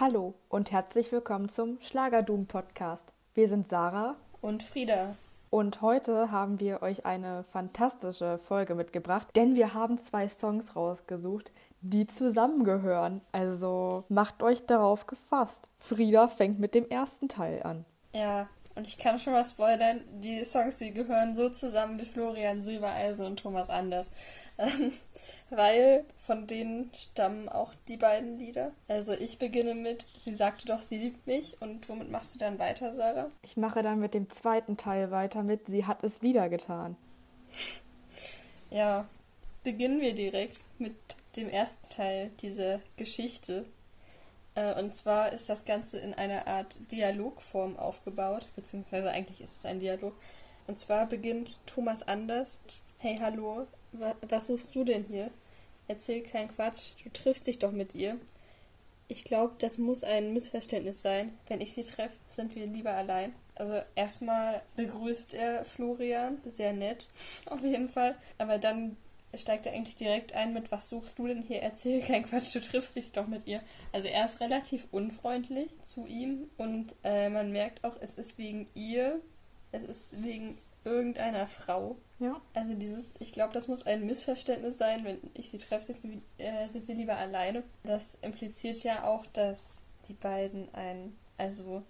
Hallo und herzlich willkommen zum Schlagerdoom Podcast. Wir sind Sarah und Frieda. Und heute haben wir euch eine fantastische Folge mitgebracht, denn wir haben zwei Songs rausgesucht, die zusammengehören. Also macht euch darauf gefasst. Frieda fängt mit dem ersten Teil an. Ja, und ich kann schon mal spoilern, die Songs, die gehören so zusammen wie Florian Silbereisen und Thomas Anders. weil von denen stammen auch die beiden Lieder. Also ich beginne mit Sie sagte doch, sie liebt mich. Und womit machst du dann weiter, Sarah? Ich mache dann mit dem zweiten Teil weiter mit Sie hat es wieder getan. ja, beginnen wir direkt mit dem ersten Teil dieser Geschichte. Äh, und zwar ist das Ganze in einer Art Dialogform aufgebaut, beziehungsweise eigentlich ist es ein Dialog. Und zwar beginnt Thomas Anders. Hey, hallo, was suchst du denn hier? Erzähl keinen Quatsch, du triffst dich doch mit ihr. Ich glaube, das muss ein Missverständnis sein. Wenn ich sie treffe, sind wir lieber allein. Also erstmal begrüßt er Florian, sehr nett, auf jeden Fall. Aber dann steigt er eigentlich direkt ein mit, was suchst du denn hier? Erzähl keinen Quatsch, du triffst dich doch mit ihr. Also er ist relativ unfreundlich zu ihm und äh, man merkt auch, es ist wegen ihr, es ist wegen irgendeiner Frau. Ja. Also dieses, ich glaube, das muss ein Missverständnis sein, wenn ich sie treffe, sind wir, äh, sind wir lieber alleine. Das impliziert ja auch, dass die beiden ein, also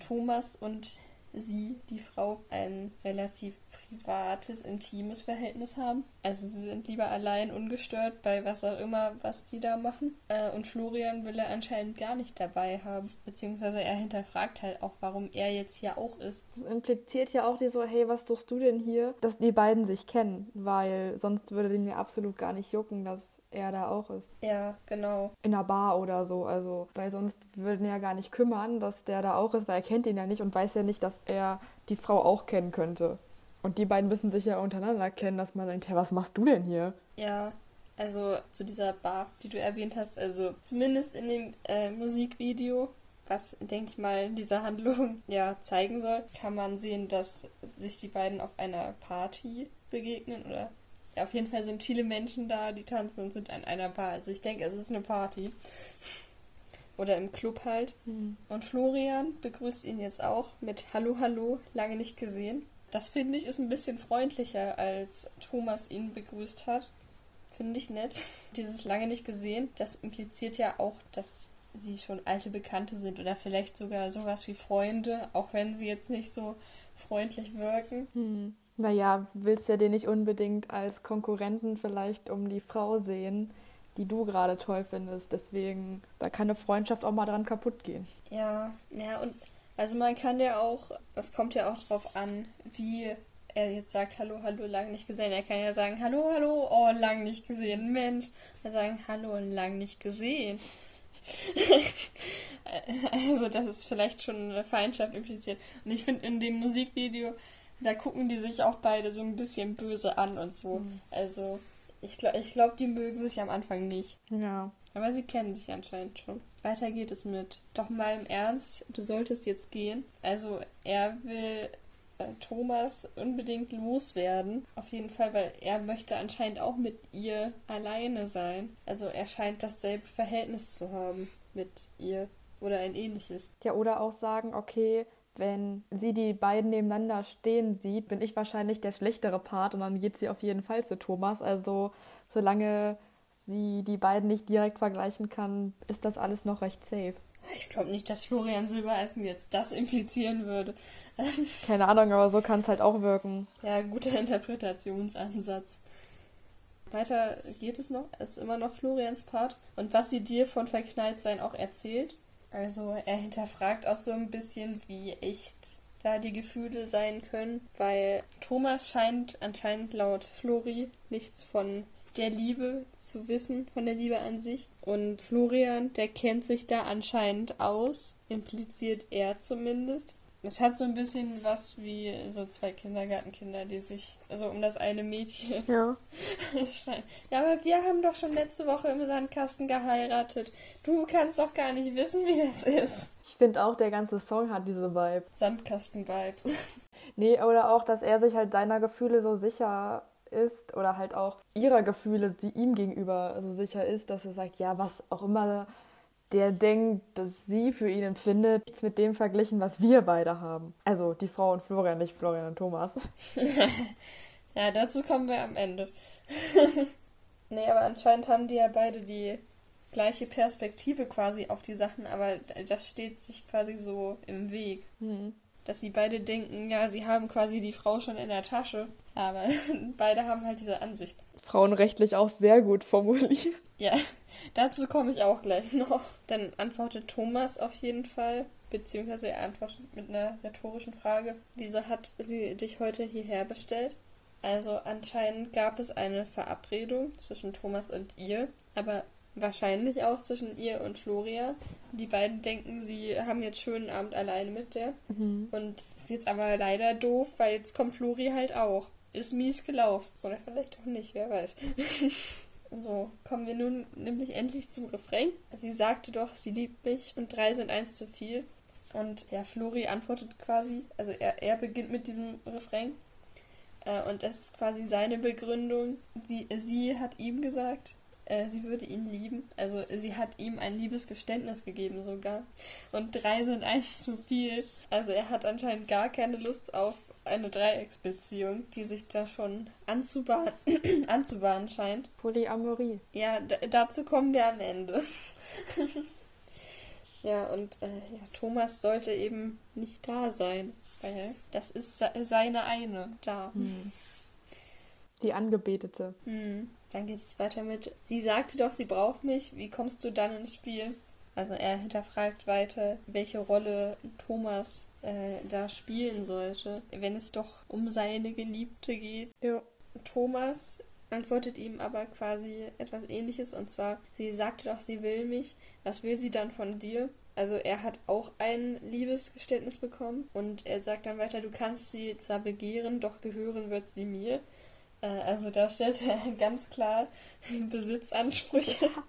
Thomas und sie, die Frau, ein relativ privates, intimes Verhältnis haben. Also sie sind lieber allein, ungestört bei was auch immer, was die da machen. Äh, und Florian will er anscheinend gar nicht dabei haben. Beziehungsweise er hinterfragt halt auch, warum er jetzt hier auch ist. Das impliziert ja auch die so, hey, was suchst du denn hier? Dass die beiden sich kennen, weil sonst würde den mir absolut gar nicht jucken, dass er da auch ist. Ja, genau. In einer Bar oder so. Also, weil sonst würden ja gar nicht kümmern, dass der da auch ist, weil er kennt ihn ja nicht und weiß ja nicht, dass er die Frau auch kennen könnte. Und die beiden müssen sich ja untereinander kennen, dass man denkt, hey, was machst du denn hier? Ja, also zu dieser Bar, die du erwähnt hast, also zumindest in dem äh, Musikvideo, was, denke ich mal, diese Handlung ja zeigen soll, kann man sehen, dass sich die beiden auf einer Party begegnen oder auf jeden Fall sind viele Menschen da, die tanzen und sind an einer Bar. Also ich denke, es ist eine Party. Oder im Club halt. Mhm. Und Florian begrüßt ihn jetzt auch mit Hallo, hallo, lange nicht gesehen. Das finde ich ist ein bisschen freundlicher, als Thomas ihn begrüßt hat. Finde ich nett. Dieses lange nicht gesehen, das impliziert ja auch, dass sie schon alte Bekannte sind oder vielleicht sogar sowas wie Freunde, auch wenn sie jetzt nicht so freundlich wirken. Mhm. Naja, willst ja den nicht unbedingt als Konkurrenten vielleicht um die Frau sehen, die du gerade toll findest. Deswegen, da kann eine Freundschaft auch mal dran kaputt gehen. Ja, ja, und also man kann ja auch, es kommt ja auch drauf an, wie er jetzt sagt, hallo, hallo, lang nicht gesehen. Er kann ja sagen, hallo, hallo, oh, lang nicht gesehen, Mensch. Er sagen, hallo, lang nicht gesehen. also das ist vielleicht schon eine Feindschaft impliziert. Und ich finde in dem Musikvideo da gucken die sich auch beide so ein bisschen böse an und so. Mhm. Also, ich glaube, ich glaub, die mögen sich am Anfang nicht. Ja. Aber sie kennen sich anscheinend schon. Weiter geht es mit. Doch mal im Ernst, du solltest jetzt gehen. Also, er will äh, Thomas unbedingt loswerden. Auf jeden Fall, weil er möchte anscheinend auch mit ihr alleine sein. Also, er scheint dasselbe Verhältnis zu haben mit ihr. Oder ein ähnliches. Ja, oder auch sagen, okay, wenn sie die beiden nebeneinander stehen sieht, bin ich wahrscheinlich der schlechtere Part und dann geht sie auf jeden Fall zu Thomas. Also solange sie die beiden nicht direkt vergleichen kann, ist das alles noch recht safe. Ich glaube nicht, dass Florian Silbereisen jetzt das implizieren würde. Keine Ahnung, aber so kann es halt auch wirken. Ja, guter Interpretationsansatz. Weiter geht es noch, es ist immer noch Florians Part. Und was sie dir von Verknalltsein auch erzählt, also er hinterfragt auch so ein bisschen, wie echt da die Gefühle sein können, weil Thomas scheint anscheinend laut Flori nichts von der Liebe zu wissen, von der Liebe an sich. Und Florian, der kennt sich da anscheinend aus, impliziert er zumindest. Es hat so ein bisschen was wie so zwei Kindergartenkinder, die sich, also um das eine Mädchen ja. streiten. Ja, aber wir haben doch schon letzte Woche im Sandkasten geheiratet. Du kannst doch gar nicht wissen, wie das ist. Ich finde auch, der ganze Song hat diese Vibe. Sandkasten-Vibes. nee, oder auch, dass er sich halt seiner Gefühle so sicher ist oder halt auch ihrer Gefühle, die ihm gegenüber so sicher ist, dass er sagt, ja, was auch immer der denkt, dass sie für ihn empfindet, nichts mit dem verglichen, was wir beide haben. Also die Frau und Florian, nicht Florian und Thomas. ja, dazu kommen wir am Ende. nee, aber anscheinend haben die ja beide die gleiche Perspektive quasi auf die Sachen, aber das steht sich quasi so im Weg. Mhm. Dass sie beide denken, ja, sie haben quasi die Frau schon in der Tasche, aber beide haben halt diese Ansicht. Frauenrechtlich auch sehr gut formuliert. Ja, dazu komme ich auch gleich noch. Dann antwortet Thomas auf jeden Fall, beziehungsweise er antwortet mit einer rhetorischen Frage. Wieso hat sie dich heute hierher bestellt? Also anscheinend gab es eine Verabredung zwischen Thomas und ihr, aber wahrscheinlich auch zwischen ihr und Floria. Die beiden denken, sie haben jetzt schönen Abend alleine mit der. Mhm. Und ist jetzt aber leider doof, weil jetzt kommt Flori halt auch. Ist mies gelaufen. Oder vielleicht auch nicht, wer weiß. so, kommen wir nun nämlich endlich zum Refrain. Sie sagte doch, sie liebt mich und drei sind eins zu viel. Und ja, Flori antwortet quasi, also er, er beginnt mit diesem Refrain. Äh, und das ist quasi seine Begründung. Die, sie hat ihm gesagt, äh, sie würde ihn lieben. Also sie hat ihm ein Liebesgeständnis gegeben sogar. Und drei sind eins zu viel. Also er hat anscheinend gar keine Lust auf eine Dreiecksbeziehung, die sich da schon anzubahnen, anzubahnen scheint. Polyamorie. Ja, dazu kommen wir am Ende. ja, und äh, ja, Thomas sollte eben nicht da sein, weil das ist seine eine da. Hm. Die Angebetete. Hm. Dann geht es weiter mit, sie sagte doch, sie braucht mich, wie kommst du dann ins Spiel? Also er hinterfragt weiter, welche Rolle Thomas äh, da spielen sollte, wenn es doch um seine Geliebte geht. Ja. Thomas antwortet ihm aber quasi etwas ähnliches und zwar, sie sagte doch, sie will mich, was will sie dann von dir? Also er hat auch ein Liebesgeständnis bekommen und er sagt dann weiter, du kannst sie zwar begehren, doch gehören wird sie mir. Äh, also da stellt er ganz klar Besitzansprüche.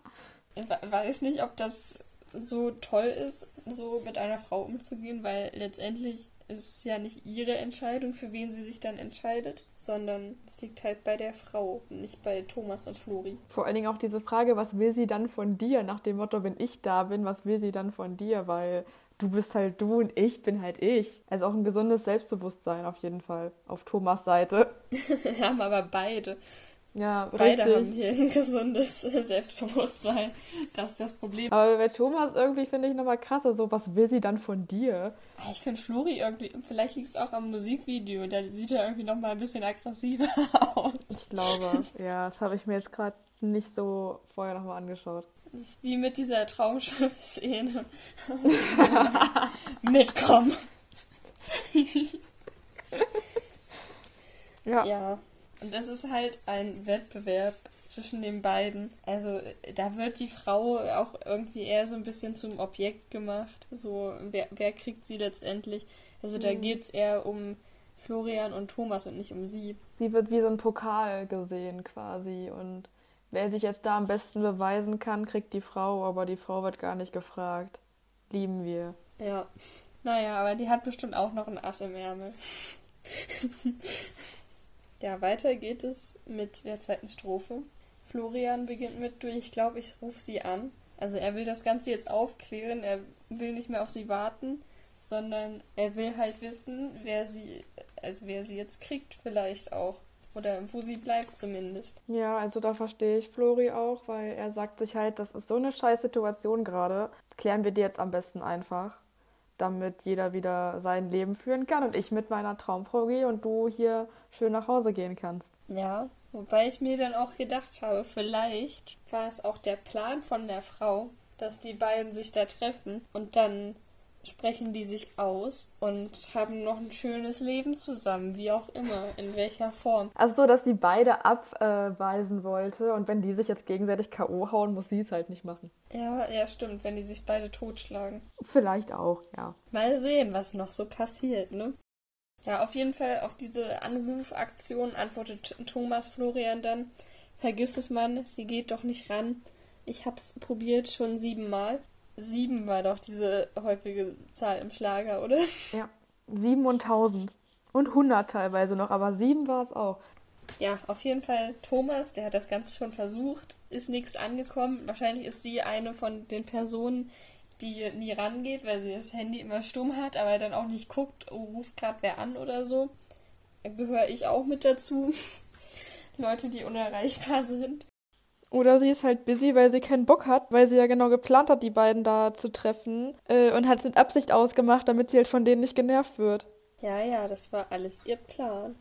Ich weiß nicht, ob das so toll ist, so mit einer Frau umzugehen, weil letztendlich ist es ja nicht ihre Entscheidung, für wen sie sich dann entscheidet, sondern es liegt halt bei der Frau, nicht bei Thomas und Flori. Vor allen Dingen auch diese Frage, was will sie dann von dir? Nach dem Motto, wenn ich da bin, was will sie dann von dir? Weil du bist halt du und ich bin halt ich. Also auch ein gesundes Selbstbewusstsein auf jeden Fall. Auf Thomas Seite. haben aber beide. Ja, Beide richtig. haben hier ein gesundes Selbstbewusstsein. Das ist das Problem. Aber bei Thomas irgendwie finde ich nochmal krasser, so, was will sie dann von dir? Ich finde Flori irgendwie, vielleicht liegt es auch am Musikvideo, da sieht er irgendwie nochmal ein bisschen aggressiver aus. Ich glaube, ja, das habe ich mir jetzt gerade nicht so vorher nochmal angeschaut. Das ist wie mit dieser Traumschiff-Szene. Mitkommen. ja. Ja. Und das ist halt ein Wettbewerb zwischen den beiden. Also da wird die Frau auch irgendwie eher so ein bisschen zum Objekt gemacht. So, wer, wer kriegt sie letztendlich? Also da mhm. geht es eher um Florian und Thomas und nicht um sie. Sie wird wie so ein Pokal gesehen quasi und wer sich jetzt da am besten beweisen kann, kriegt die Frau, aber die Frau wird gar nicht gefragt. Lieben wir. Ja. Naja, aber die hat bestimmt auch noch ein Ass im Ärmel. Ja, weiter geht es mit der zweiten Strophe. Florian beginnt mit, du, ich glaube, ich rufe sie an. Also er will das Ganze jetzt aufklären, er will nicht mehr auf sie warten, sondern er will halt wissen, wer sie, also wer sie jetzt kriegt vielleicht auch. Oder wo sie bleibt zumindest. Ja, also da verstehe ich Flori auch, weil er sagt sich halt, das ist so eine scheiß Situation gerade. Klären wir die jetzt am besten einfach damit jeder wieder sein Leben führen kann und ich mit meiner Traumfrau gehe und du hier schön nach Hause gehen kannst. Ja, wobei ich mir dann auch gedacht habe, vielleicht war es auch der Plan von der Frau, dass die beiden sich da treffen und dann sprechen die sich aus und haben noch ein schönes Leben zusammen, wie auch immer, in welcher Form. Also so, dass sie beide abweisen wollte und wenn die sich jetzt gegenseitig K.O. hauen, muss sie es halt nicht machen. Ja, ja, stimmt, wenn die sich beide totschlagen. Vielleicht auch, ja. Mal sehen, was noch so passiert, ne? Ja, auf jeden Fall auf diese Anrufaktion antwortet Thomas Florian dann. Vergiss es, Mann, sie geht doch nicht ran. Ich hab's probiert schon siebenmal. Sieben war doch diese häufige Zahl im Schlager, oder? Ja, sieben und tausend. Und hundert teilweise noch, aber sieben war es auch. Ja, auf jeden Fall Thomas, der hat das Ganze schon versucht, ist nichts angekommen. Wahrscheinlich ist sie eine von den Personen, die nie rangeht, weil sie das Handy immer stumm hat, aber dann auch nicht guckt, oh, ruft gerade wer an oder so. Gehöre ich auch mit dazu. Leute, die unerreichbar sind. Oder sie ist halt busy, weil sie keinen Bock hat, weil sie ja genau geplant hat, die beiden da zu treffen äh, und hat es mit Absicht ausgemacht, damit sie halt von denen nicht genervt wird. Ja, ja, das war alles ihr Plan.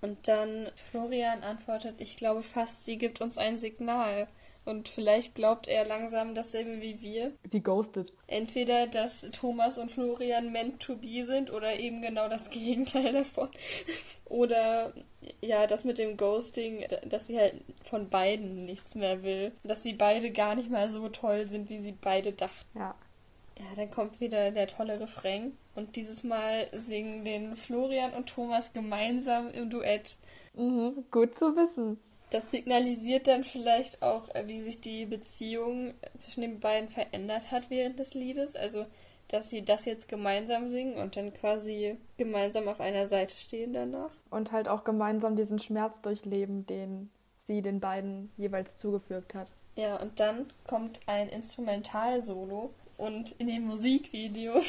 Und dann Florian antwortet, ich glaube fast, sie gibt uns ein Signal. Und vielleicht glaubt er langsam dasselbe wie wir. Sie ghostet. Entweder, dass Thomas und Florian meant to be sind oder eben genau das Gegenteil davon. oder ja, das mit dem Ghosting, dass sie halt von beiden nichts mehr will. Dass sie beide gar nicht mal so toll sind, wie sie beide dachten. Ja. Ja, dann kommt wieder der tolle Refrain. Und dieses Mal singen den Florian und Thomas gemeinsam im Duett. Mhm, gut zu wissen. Das signalisiert dann vielleicht auch, äh, wie sich die Beziehung zwischen den beiden verändert hat während des Liedes. Also, dass sie das jetzt gemeinsam singen und dann quasi gemeinsam auf einer Seite stehen danach. Und halt auch gemeinsam diesen Schmerz durchleben, den sie den beiden jeweils zugefügt hat. Ja, und dann kommt ein Instrumentalsolo und in dem Musikvideo.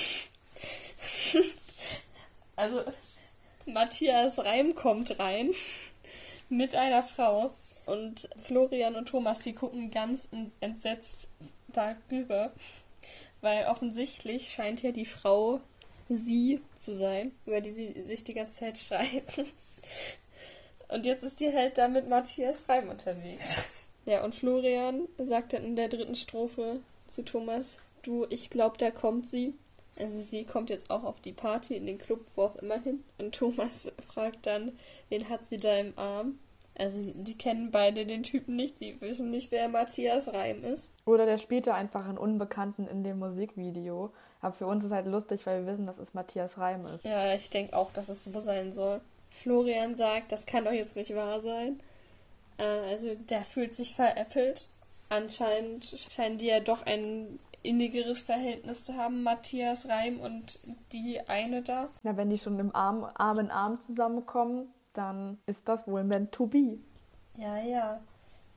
also, Matthias Reim kommt rein mit einer Frau. Und Florian und Thomas, die gucken ganz entsetzt darüber. Weil offensichtlich scheint ja die Frau sie zu sein, über die sie sich die ganze Zeit streiten. Und jetzt ist die halt da mit Matthias Reim unterwegs. Ja, und Florian sagt dann in der dritten Strophe zu Thomas, du, ich glaube, da kommt sie. Also sie kommt jetzt auch auf die Party, in den Club, wo auch immer hin. Und Thomas fragt dann, wen hat sie da im Arm? Also die kennen beide den Typen nicht, die wissen nicht, wer Matthias Reim ist. Oder der spielte einfach einen Unbekannten in dem Musikvideo. Aber für uns ist halt lustig, weil wir wissen, dass es Matthias Reim ist. Ja, ich denke auch, dass es so sein soll. Florian sagt, das kann doch jetzt nicht wahr sein. Äh, also der fühlt sich veräppelt. Anscheinend scheinen die ja doch ein innigeres Verhältnis zu haben, Matthias Reim und die eine da. Na, wenn die schon im Arm, Arm in Arm zusammenkommen, dann ist das wohl meant to be. Ja, ja.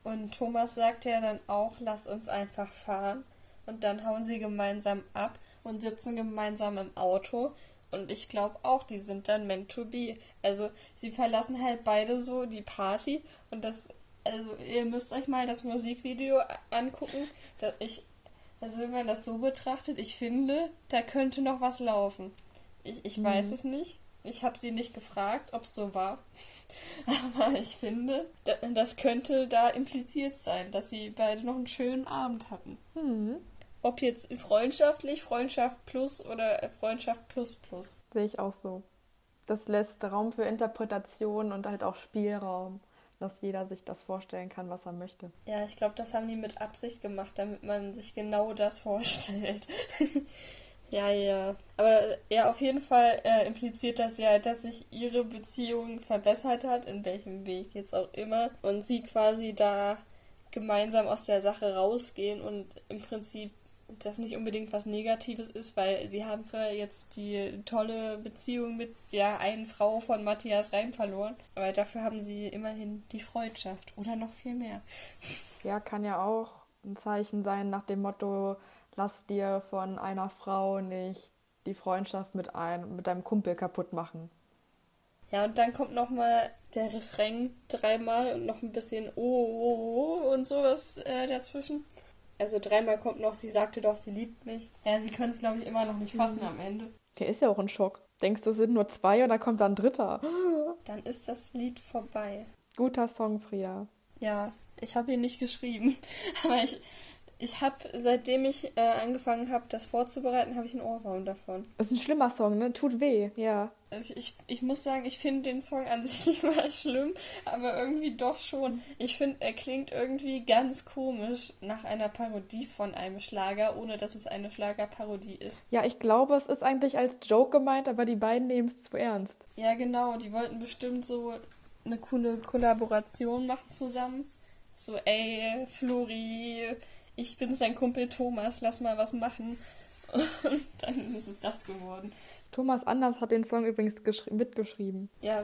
Und Thomas sagt ja dann auch, lass uns einfach fahren. Und dann hauen sie gemeinsam ab und sitzen gemeinsam im Auto. Und ich glaube auch, die sind dann meant to be. Also sie verlassen halt beide so die Party. Und das, also ihr müsst euch mal das Musikvideo angucken. Ich, also wenn man das so betrachtet, ich finde, da könnte noch was laufen. Ich, ich mhm. weiß es nicht. Ich habe sie nicht gefragt, ob es so war. Aber ich finde, das könnte da impliziert sein, dass sie beide noch einen schönen Abend hatten. Mhm. Ob jetzt freundschaftlich, Freundschaft plus oder Freundschaft plus plus. Sehe ich auch so. Das lässt Raum für Interpretation und halt auch Spielraum, dass jeder sich das vorstellen kann, was er möchte. Ja, ich glaube, das haben die mit Absicht gemacht, damit man sich genau das vorstellt. Ja, ja. Aber ja, auf jeden Fall äh, impliziert das ja, dass sich ihre Beziehung verbessert hat, in welchem Weg jetzt auch immer. Und sie quasi da gemeinsam aus der Sache rausgehen und im Prinzip das nicht unbedingt was Negatives ist, weil sie haben zwar jetzt die tolle Beziehung mit der einen Frau von Matthias Reim verloren, aber dafür haben sie immerhin die Freundschaft oder noch viel mehr. Ja, kann ja auch ein Zeichen sein nach dem Motto, lass dir von einer Frau nicht die Freundschaft mit, ein, mit deinem Kumpel kaputt machen. Ja, und dann kommt nochmal der Refrain dreimal und noch ein bisschen oh, oh, oh und sowas äh, dazwischen. Also dreimal kommt noch, sie sagte doch, sie liebt mich. Ja, sie können es, glaube ich, immer noch nicht fassen mhm. am Ende. Der ist ja auch ein Schock. Denkst du, es sind nur zwei und dann kommt da ein dritter. Dann ist das Lied vorbei. Guter Song, Frieda. Ja, ich habe ihn nicht geschrieben. Aber ich, ich habe, seitdem ich äh, angefangen habe, das vorzubereiten, habe ich einen Ohrwurm davon. Das ist ein schlimmer Song, ne? Tut weh, ja. Also ich, ich muss sagen, ich finde den Song an sich nicht mal schlimm, aber irgendwie doch schon. Ich finde, er klingt irgendwie ganz komisch nach einer Parodie von einem Schlager, ohne dass es eine Schlagerparodie ist. Ja, ich glaube, es ist eigentlich als Joke gemeint, aber die beiden nehmen es zu ernst. Ja, genau. Die wollten bestimmt so eine coole Kollaboration machen zusammen. So, ey, Flori, ich bin sein Kumpel Thomas, lass mal was machen. Und dann ist es das geworden. Thomas Anders hat den Song übrigens mitgeschrieben. Ja,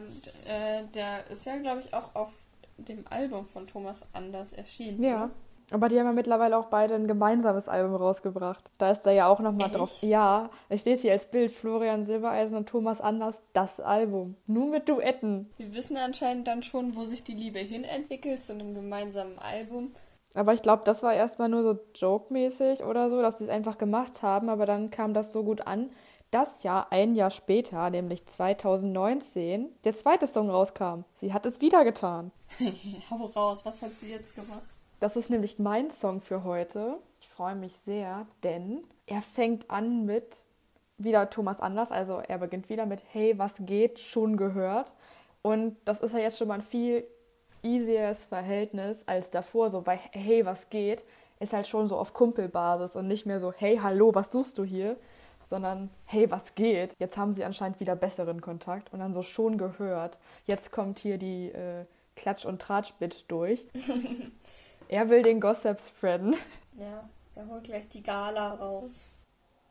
äh, der ist ja, glaube ich, auch auf dem Album von Thomas Anders erschienen. Ja. Oder? Aber die haben ja mittlerweile auch beide ein gemeinsames Album rausgebracht. Da ist er ja auch nochmal drauf. Ja, ich sehe es hier als Bild. Florian Silbereisen und Thomas Anders, das Album. Nur mit Duetten. Die wissen anscheinend dann schon, wo sich die Liebe hinentwickelt zu einem gemeinsamen Album. Aber ich glaube, das war erstmal nur so joke-mäßig oder so, dass sie es einfach gemacht haben. Aber dann kam das so gut an, dass ja ein Jahr später, nämlich 2019, der zweite Song rauskam. Sie hat es wieder getan. Hau raus, was hat sie jetzt gemacht? Das ist nämlich mein Song für heute. Ich freue mich sehr, denn er fängt an mit wieder Thomas Anders, also er beginnt wieder mit Hey, was geht, schon gehört. Und das ist ja jetzt schon mal ein viel easieres Verhältnis als davor, so bei Hey, was geht, ist halt schon so auf Kumpelbasis und nicht mehr so Hey, hallo, was suchst du hier? Sondern Hey, was geht? Jetzt haben sie anscheinend wieder besseren Kontakt und dann so schon gehört. Jetzt kommt hier die äh, Klatsch- und Tratsch-Bit durch. Er will den Gossip spreaden. Ja, er holt gleich die Gala raus.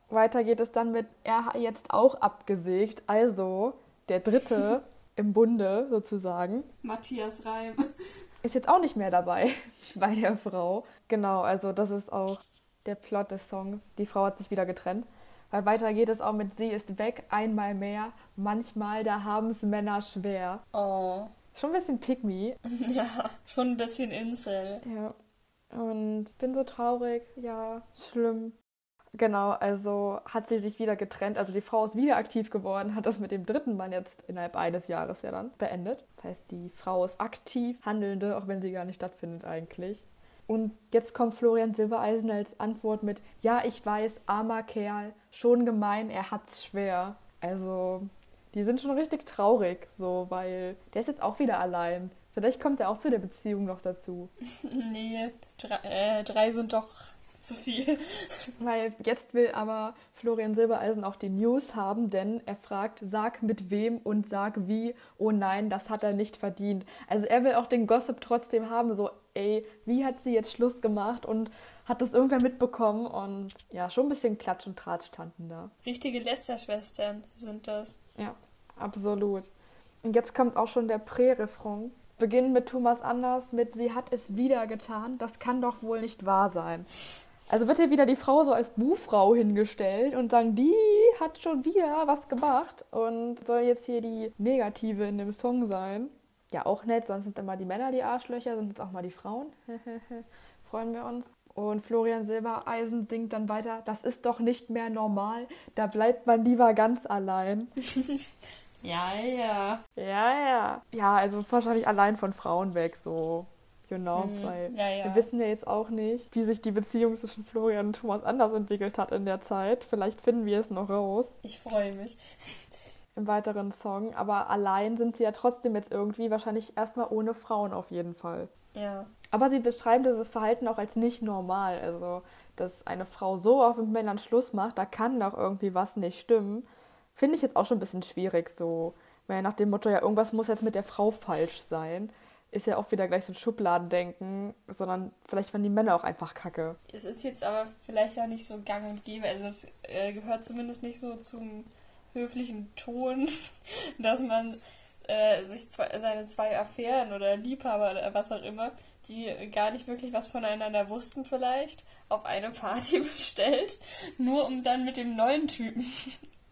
Weiter geht es dann mit, er hat jetzt auch abgesägt, also der Dritte im Bunde sozusagen. Matthias Reim. Ist jetzt auch nicht mehr dabei bei der Frau. Genau, also das ist auch der Plot des Songs. Die Frau hat sich wieder getrennt. Weil weiter geht es auch mit Sie ist weg, einmal mehr. Manchmal, da haben es Männer schwer. Oh. Schon ein bisschen pick me. Ja, schon ein bisschen Incel. Ja. Und bin so traurig, ja, schlimm. Genau, also hat sie sich wieder getrennt. Also die Frau ist wieder aktiv geworden, hat das mit dem dritten Mann jetzt innerhalb eines Jahres ja dann beendet. Das heißt, die Frau ist aktiv Handelnde, auch wenn sie gar nicht stattfindet eigentlich. Und jetzt kommt Florian Silbereisen als Antwort mit, ja, ich weiß, armer Kerl, schon gemein, er hat's schwer. Also die sind schon richtig traurig, so, weil der ist jetzt auch wieder allein. Vielleicht kommt er auch zu der Beziehung noch dazu. Nee, drei, äh, drei sind doch zu viel. Weil jetzt will aber Florian Silbereisen auch die News haben, denn er fragt, sag mit wem und sag wie. Oh nein, das hat er nicht verdient. Also er will auch den Gossip trotzdem haben, so, ey, wie hat sie jetzt Schluss gemacht und hat das irgendwer mitbekommen und ja, schon ein bisschen Klatsch und Tratsch standen da. Richtige Lästerschwestern sind das. Ja, absolut. Und jetzt kommt auch schon der Prä-Refrain. Beginnen mit Thomas Anders mit Sie hat es wieder getan. Das kann doch wohl nicht wahr sein. Also wird hier wieder die Frau so als Buhfrau hingestellt und sagen, die hat schon wieder was gemacht und soll jetzt hier die Negative in dem Song sein. Ja, auch nett, sonst sind immer die Männer die Arschlöcher, sind jetzt auch mal die Frauen. Freuen wir uns. Und Florian Silbereisen singt dann weiter, das ist doch nicht mehr normal, da bleibt man lieber ganz allein. ja, ja. Ja, ja. Ja, also wahrscheinlich allein von Frauen weg, so. You know, mhm. weil ja, ja. wir wissen ja jetzt auch nicht, wie sich die Beziehung zwischen Florian und Thomas anders entwickelt hat in der Zeit. Vielleicht finden wir es noch raus. Ich freue mich. Im weiteren Song. Aber allein sind sie ja trotzdem jetzt irgendwie wahrscheinlich erstmal ohne Frauen auf jeden Fall. Ja. Aber sie beschreiben dieses Verhalten auch als nicht normal. Also, dass eine Frau so oft mit Männern Schluss macht, da kann doch irgendwie was nicht stimmen. Finde ich jetzt auch schon ein bisschen schwierig so. Weil nach dem Motto, ja, irgendwas muss jetzt mit der Frau falsch sein, ist ja auch wieder gleich so ein Schubladendenken, sondern vielleicht waren die Männer auch einfach kacke. Es ist jetzt aber vielleicht auch nicht so gang und gäbe. Also, es äh, gehört zumindest nicht so zum höflichen Ton, dass man äh, sich zwei, seine zwei Affären oder Liebhaber oder was auch immer die gar nicht wirklich was voneinander wussten vielleicht, auf eine Party bestellt, nur um dann mit dem neuen Typen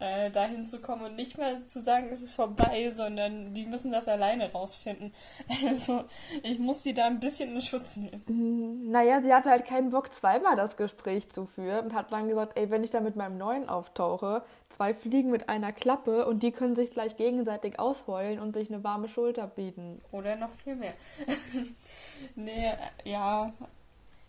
äh, dahin zu kommen und nicht mal zu sagen, es ist vorbei, sondern die müssen das alleine rausfinden. Also ich muss sie da ein bisschen in Schutz nehmen. Mhm. Naja, sie hatte halt keinen Bock, zweimal das Gespräch zu führen und hat dann gesagt, ey, wenn ich da mit meinem neuen auftauche, zwei Fliegen mit einer Klappe und die können sich gleich gegenseitig ausheulen und sich eine warme Schulter bieten. Oder noch viel mehr. nee, ja.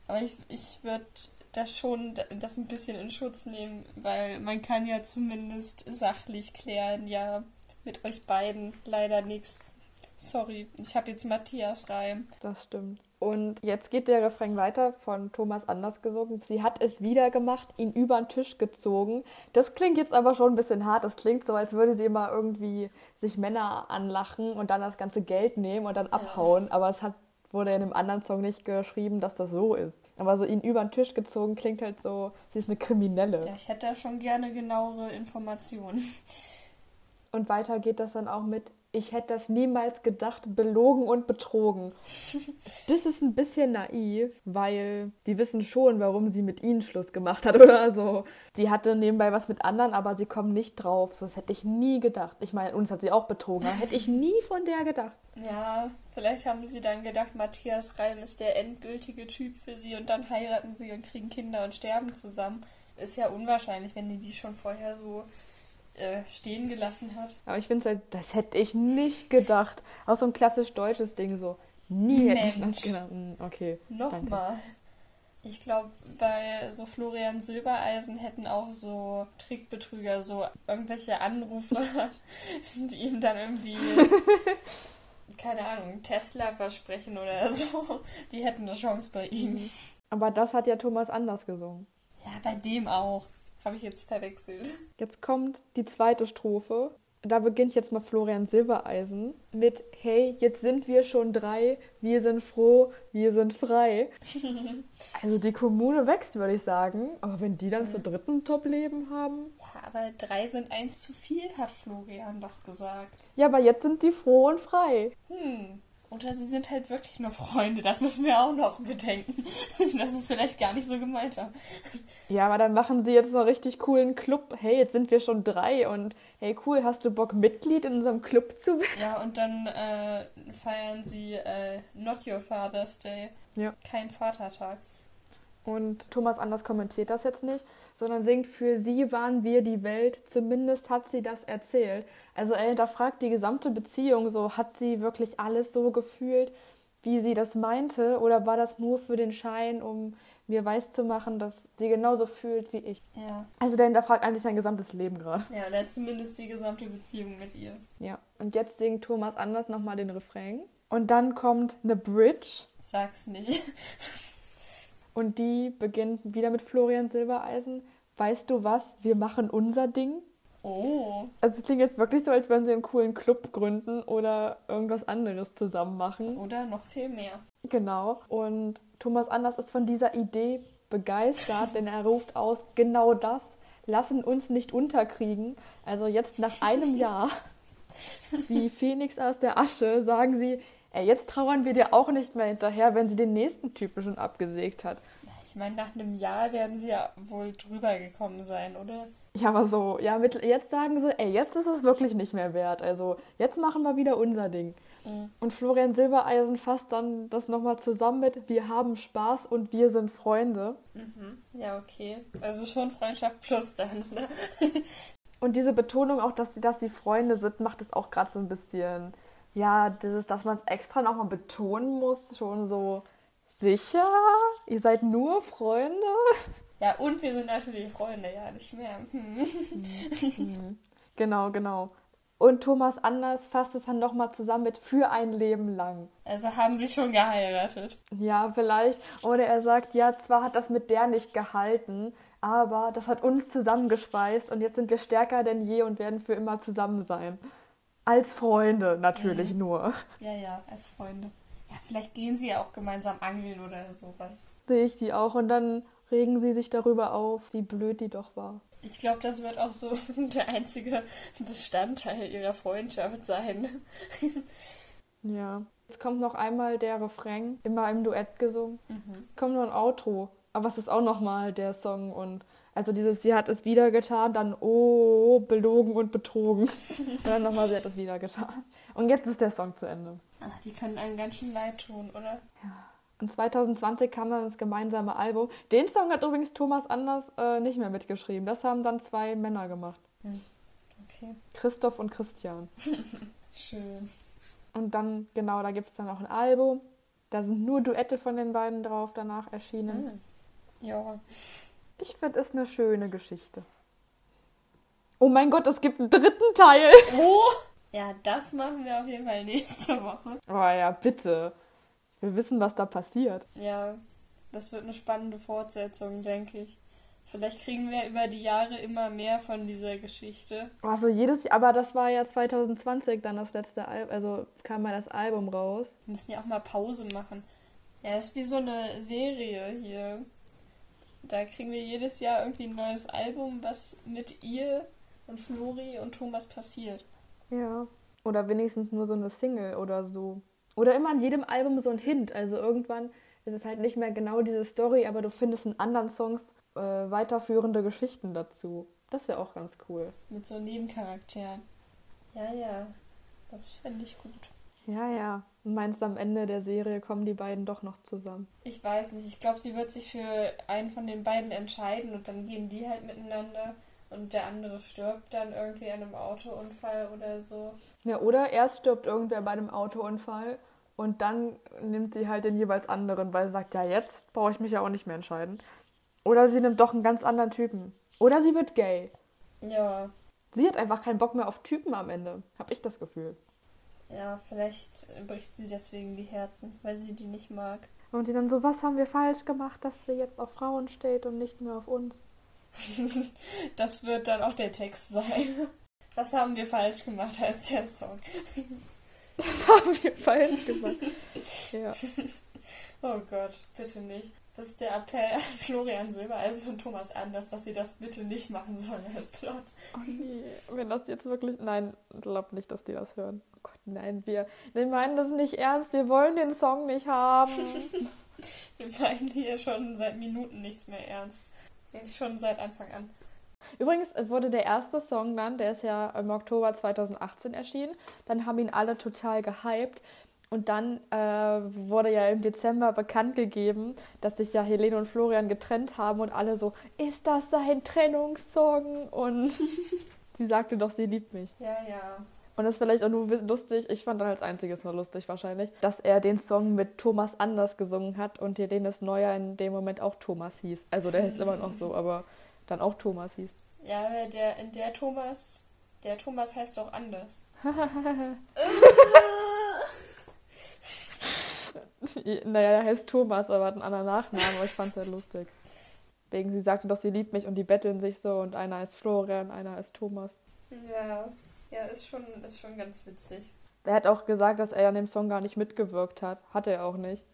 Aber ich, ich würde da schon das ein bisschen in Schutz nehmen, weil man kann ja zumindest sachlich klären, ja, mit euch beiden leider nichts. Sorry, ich habe jetzt Matthias Reim. Das stimmt. Und jetzt geht der Refrain weiter von Thomas Anders gesungen. Sie hat es wieder gemacht, ihn über den Tisch gezogen. Das klingt jetzt aber schon ein bisschen hart. Das klingt so, als würde sie immer irgendwie sich Männer anlachen und dann das ganze Geld nehmen und dann abhauen. Ja. Aber es hat wurde in einem anderen Song nicht geschrieben, dass das so ist. Aber so ihn über den Tisch gezogen klingt halt so, sie ist eine Kriminelle. Ja, ich hätte da schon gerne genauere Informationen. Und weiter geht das dann auch mit, ich hätte das niemals gedacht, belogen und betrogen. Das ist ein bisschen naiv, weil die wissen schon, warum sie mit ihnen Schluss gemacht hat oder so. Sie hatte nebenbei was mit anderen, aber sie kommen nicht drauf. So, das hätte ich nie gedacht. Ich meine, uns hat sie auch betrogen, hätte ich nie von der gedacht. Ja, vielleicht haben sie dann gedacht, Matthias Reim ist der endgültige Typ für sie und dann heiraten sie und kriegen Kinder und sterben zusammen. Ist ja unwahrscheinlich, wenn die die schon vorher so äh, stehen gelassen hat. Aber ich finde es halt, das hätte ich nicht gedacht. Auch so ein klassisch deutsches Ding so. Nie hätte ich das gedacht. Hm, okay. Nochmal. Ich glaube, bei so Florian Silbereisen hätten auch so Trickbetrüger, so irgendwelche Anrufer, die ihm dann irgendwie, keine Ahnung, Tesla versprechen oder so, die hätten eine Chance bei ihm. Aber das hat ja Thomas anders gesungen. Ja, bei dem auch. Habe ich jetzt verwechselt. Jetzt kommt die zweite Strophe. Da beginnt jetzt mal Florian Silbereisen mit Hey, jetzt sind wir schon drei, wir sind froh, wir sind frei. also die Kommune wächst, würde ich sagen. Aber wenn die dann mhm. zu dritten Top-Leben haben. Ja, aber drei sind eins zu viel, hat Florian doch gesagt. Ja, aber jetzt sind die froh und frei. Hm. Oder sie sind halt wirklich nur Freunde. Das müssen wir auch noch bedenken. Das ist vielleicht gar nicht so gemeint haben. Ja, aber dann machen sie jetzt einen richtig coolen Club. Hey, jetzt sind wir schon drei und hey, cool, hast du Bock, Mitglied in unserem Club zu werden? Ja, und dann äh, feiern sie äh, Not Your Father's Day. Ja. Kein Vatertag. Und Thomas Anders kommentiert das jetzt nicht, sondern singt, für sie waren wir die Welt, zumindest hat sie das erzählt. Also er hinterfragt die gesamte Beziehung so, hat sie wirklich alles so gefühlt, wie sie das meinte, oder war das nur für den Schein, um mir weiszumachen, dass sie genauso fühlt wie ich? Ja. Also der hinterfragt eigentlich sein gesamtes Leben gerade. Ja, oder zumindest die gesamte Beziehung mit ihr. Ja, und jetzt singt Thomas Anders nochmal den Refrain. Und dann kommt eine Bridge. Sag's nicht. Und die beginnt wieder mit Florian Silbereisen. Weißt du was? Wir machen unser Ding. Oh. Also es klingt jetzt wirklich so, als würden sie einen coolen Club gründen oder irgendwas anderes zusammen machen. Oder noch viel mehr. Genau. Und Thomas Anders ist von dieser Idee begeistert, denn er ruft aus, genau das, lassen uns nicht unterkriegen. Also jetzt nach einem Jahr, wie Phoenix aus der Asche, sagen sie, ey, jetzt trauern wir dir auch nicht mehr hinterher, wenn sie den nächsten Typen schon abgesägt hat. Ich meine, nach einem Jahr werden sie ja wohl drüber gekommen sein, oder? Ja, aber so, ja, mit, jetzt sagen sie, ey, jetzt ist es wirklich nicht mehr wert. Also, jetzt machen wir wieder unser Ding. Mhm. Und Florian Silbereisen fasst dann das nochmal zusammen mit, wir haben Spaß und wir sind Freunde. Mhm. Ja, okay. Also schon Freundschaft plus dann, oder? und diese Betonung auch, dass sie, dass sie Freunde sind, macht es auch gerade so ein bisschen ja, dieses, dass man es extra nochmal betonen muss, schon so sicher? Ihr seid nur Freunde? Ja, und wir sind natürlich Freunde, ja, nicht mehr. Hm. genau, genau. Und Thomas Anders fasst es dann nochmal zusammen mit für ein Leben lang. Also haben sie schon geheiratet. Ja, vielleicht. Oder er sagt, ja, zwar hat das mit der nicht gehalten, aber das hat uns zusammengeschweißt und jetzt sind wir stärker denn je und werden für immer zusammen sein. Als Freunde natürlich mhm. nur. Ja, ja, als Freunde. Ja, vielleicht gehen sie ja auch gemeinsam angeln oder sowas. Sehe ich die auch und dann regen sie sich darüber auf, wie blöd die doch war. Ich glaube, das wird auch so der einzige Bestandteil ihrer Freundschaft sein. ja. Jetzt kommt noch einmal der Refrain, immer im Duett gesungen. Mhm. Kommt noch ein Outro. Aber es ist auch nochmal der Song und also dieses, sie hat es wieder getan, dann oh, belogen und betrogen. und dann nochmal, sie hat es wieder getan. Und jetzt ist der Song zu Ende. Ach, die können einen ganz schön leid tun, oder? Ja. Und 2020 kam dann das gemeinsame Album. Den Song hat übrigens Thomas Anders äh, nicht mehr mitgeschrieben. Das haben dann zwei Männer gemacht. Hm. Okay. Christoph und Christian. Schön. Und dann, genau, da gibt es dann auch ein Album. Da sind nur Duette von den beiden drauf danach erschienen. Hm. Ja. Ich finde es eine schöne Geschichte. Oh mein Gott, es gibt einen dritten Teil. Oh! Ja, das machen wir auf jeden Fall nächste Woche. Oh ja, bitte. Wir wissen, was da passiert. Ja, das wird eine spannende Fortsetzung, denke ich. Vielleicht kriegen wir über die Jahre immer mehr von dieser Geschichte. Also jedes Jahr, aber das war ja 2020 dann das letzte Album, also kam mal das Album raus. Wir müssen ja auch mal Pause machen. Ja, das ist wie so eine Serie hier. Da kriegen wir jedes Jahr irgendwie ein neues Album, was mit ihr und Flori und Thomas passiert. Ja. Oder wenigstens nur so eine Single oder so. Oder immer an jedem Album so ein Hint. Also irgendwann ist es halt nicht mehr genau diese Story, aber du findest in anderen Songs äh, weiterführende Geschichten dazu. Das wäre auch ganz cool. Mit so Nebencharakteren. Ja, ja. Das fände ich gut. Ja, ja. Meinst am Ende der Serie kommen die beiden doch noch zusammen? Ich weiß nicht. Ich glaube, sie wird sich für einen von den beiden entscheiden und dann gehen die halt miteinander und der andere stirbt dann irgendwie an einem Autounfall oder so. Ja, oder erst stirbt irgendwer bei einem Autounfall und dann nimmt sie halt den jeweils anderen, weil sie sagt, ja, jetzt brauche ich mich ja auch nicht mehr entscheiden. Oder sie nimmt doch einen ganz anderen Typen. Oder sie wird gay. Ja. Sie hat einfach keinen Bock mehr auf Typen am Ende. Hab ich das Gefühl. Ja, vielleicht bricht sie deswegen die Herzen, weil sie die nicht mag. Und die dann so, was haben wir falsch gemacht, dass sie jetzt auf Frauen steht und nicht nur auf uns? das wird dann auch der Text sein. Was haben wir falsch gemacht, heißt der Song. Das haben wir falsch gemacht. Ja. Oh Gott, bitte nicht. Das ist der Appell an Florian Silbereisen und Thomas Anders, dass sie das bitte nicht machen sollen als Plot. Oh nee, wenn das jetzt wirklich. Nein, glaub nicht, dass die das hören. Oh Gott, nein, wir, wir meinen das nicht ernst. Wir wollen den Song nicht haben. wir meinen hier schon seit Minuten nichts mehr ernst. Eigentlich schon seit Anfang an. Übrigens wurde der erste Song dann, der ist ja im Oktober 2018 erschienen, dann haben ihn alle total gehypt. Und dann äh, wurde ja im Dezember bekannt gegeben, dass sich ja Helene und Florian getrennt haben und alle so, ist das sein Trennungssong? Und sie sagte doch, sie liebt mich. Ja, ja. Und das ist vielleicht auch nur lustig, ich fand dann als einziges nur lustig wahrscheinlich, dass er den Song mit Thomas Anders gesungen hat und Helene Neuer in dem Moment auch Thomas hieß. Also der heißt immer noch so, aber dann auch Thomas hieß. Ja, der, in der Thomas, der Thomas heißt auch anders. naja, er heißt Thomas, aber hat einen anderen Nachnamen, aber ich fand es halt lustig. Wegen, sie sagte doch, sie liebt mich und die betteln sich so und einer ist Florian, einer ist Thomas. Ja, ja, ist schon, ist schon ganz witzig. Er hat auch gesagt, dass er an dem Song gar nicht mitgewirkt hat. Hat er auch nicht.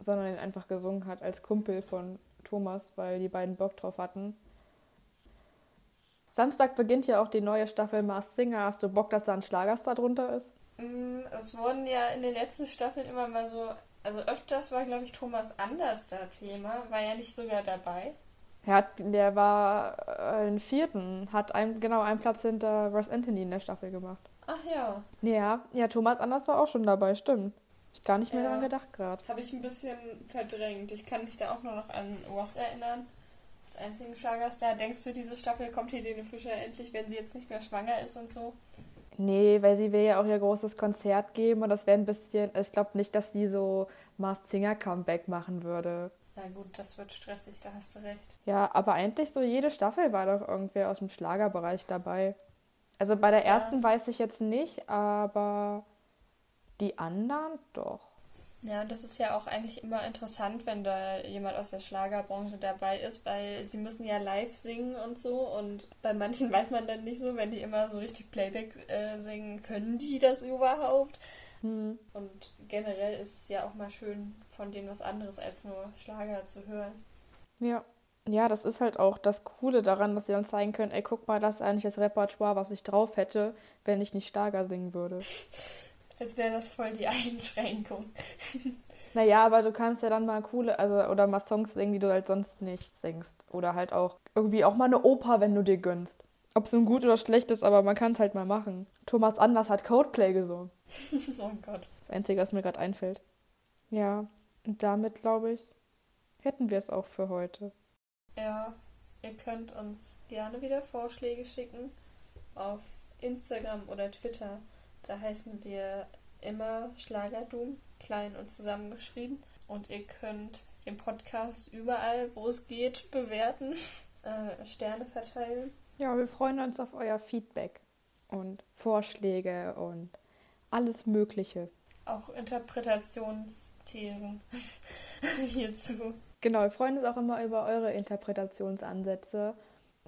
Sondern ihn einfach gesungen hat als Kumpel von Thomas, weil die beiden Bock drauf hatten. Samstag beginnt ja auch die neue Staffel Mars Singer. Hast du Bock, dass da ein Schlagerstar drunter ist? Mm, es wurden ja in den letzten Staffeln immer mal so, also öfters war, glaube ich, Thomas Anders da Thema. War ja nicht sogar dabei. Er hat, der war äh, im vierten, hat ein, genau einen Platz hinter Ross Anthony in der Staffel gemacht. Ach ja. Ja, ja, Thomas Anders war auch schon dabei, stimmt. Ich gar nicht mehr ja. daran gedacht gerade. Habe ich ein bisschen verdrängt. Ich kann mich da auch nur noch an Ross erinnern. Als einzigen Schlagerstar. Denkst du, diese Staffel kommt Helene Fischer endlich, wenn sie jetzt nicht mehr schwanger ist und so? Nee, weil sie will ja auch ihr großes Konzert geben und das wäre ein bisschen. Ich glaube nicht, dass sie so Mars Singer Comeback machen würde. Na gut, das wird stressig, da hast du recht. Ja, aber eigentlich so jede Staffel war doch irgendwer aus dem Schlagerbereich dabei. Also bei der ersten ja. weiß ich jetzt nicht, aber die anderen doch. Ja, und das ist ja auch eigentlich immer interessant, wenn da jemand aus der Schlagerbranche dabei ist, weil sie müssen ja live singen und so und bei manchen weiß man dann nicht so, wenn die immer so richtig Playback äh, singen, können die das überhaupt? Hm. Und generell ist es ja auch mal schön, von denen was anderes als nur Schlager zu hören. Ja. Ja, das ist halt auch das Coole daran, dass sie dann zeigen können, ey, guck mal, das ist eigentlich das Repertoire, was ich drauf hätte, wenn ich nicht Schlager singen würde. Als wäre das voll die Einschränkung. naja, aber du kannst ja dann mal coole, also oder mal Songs singen, die du halt sonst nicht singst. Oder halt auch irgendwie auch mal eine Oper, wenn du dir gönnst. Ob es nun gut oder schlecht ist, aber man kann es halt mal machen. Thomas Anders hat Codeplay gesungen. oh Gott. Das Einzige, was mir gerade einfällt. Ja, und damit glaube ich, hätten wir es auch für heute. Ja, ihr könnt uns gerne wieder Vorschläge schicken auf Instagram oder Twitter. Da heißen wir immer Schlagerdoom, klein und zusammengeschrieben. Und ihr könnt den Podcast überall, wo es geht, bewerten, äh, Sterne verteilen. Ja, wir freuen uns auf euer Feedback und Vorschläge und alles Mögliche. Auch Interpretationsthesen hierzu. Genau, wir freuen uns auch immer über eure Interpretationsansätze,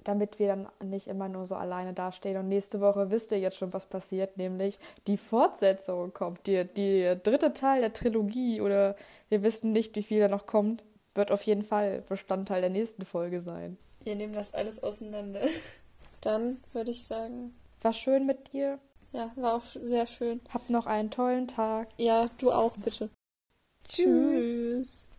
damit wir dann nicht immer nur so alleine dastehen. Und nächste Woche wisst ihr jetzt schon, was passiert, nämlich die Fortsetzung kommt. Die, die dritte Teil der Trilogie oder wir wissen nicht, wie viel da noch kommt, wird auf jeden Fall Bestandteil der nächsten Folge sein. Wir nehmen das alles auseinander. Dann würde ich sagen. War schön mit dir. Ja, war auch sehr schön. Hab noch einen tollen Tag. Ja, du auch, bitte. Tschüss. Tschüss.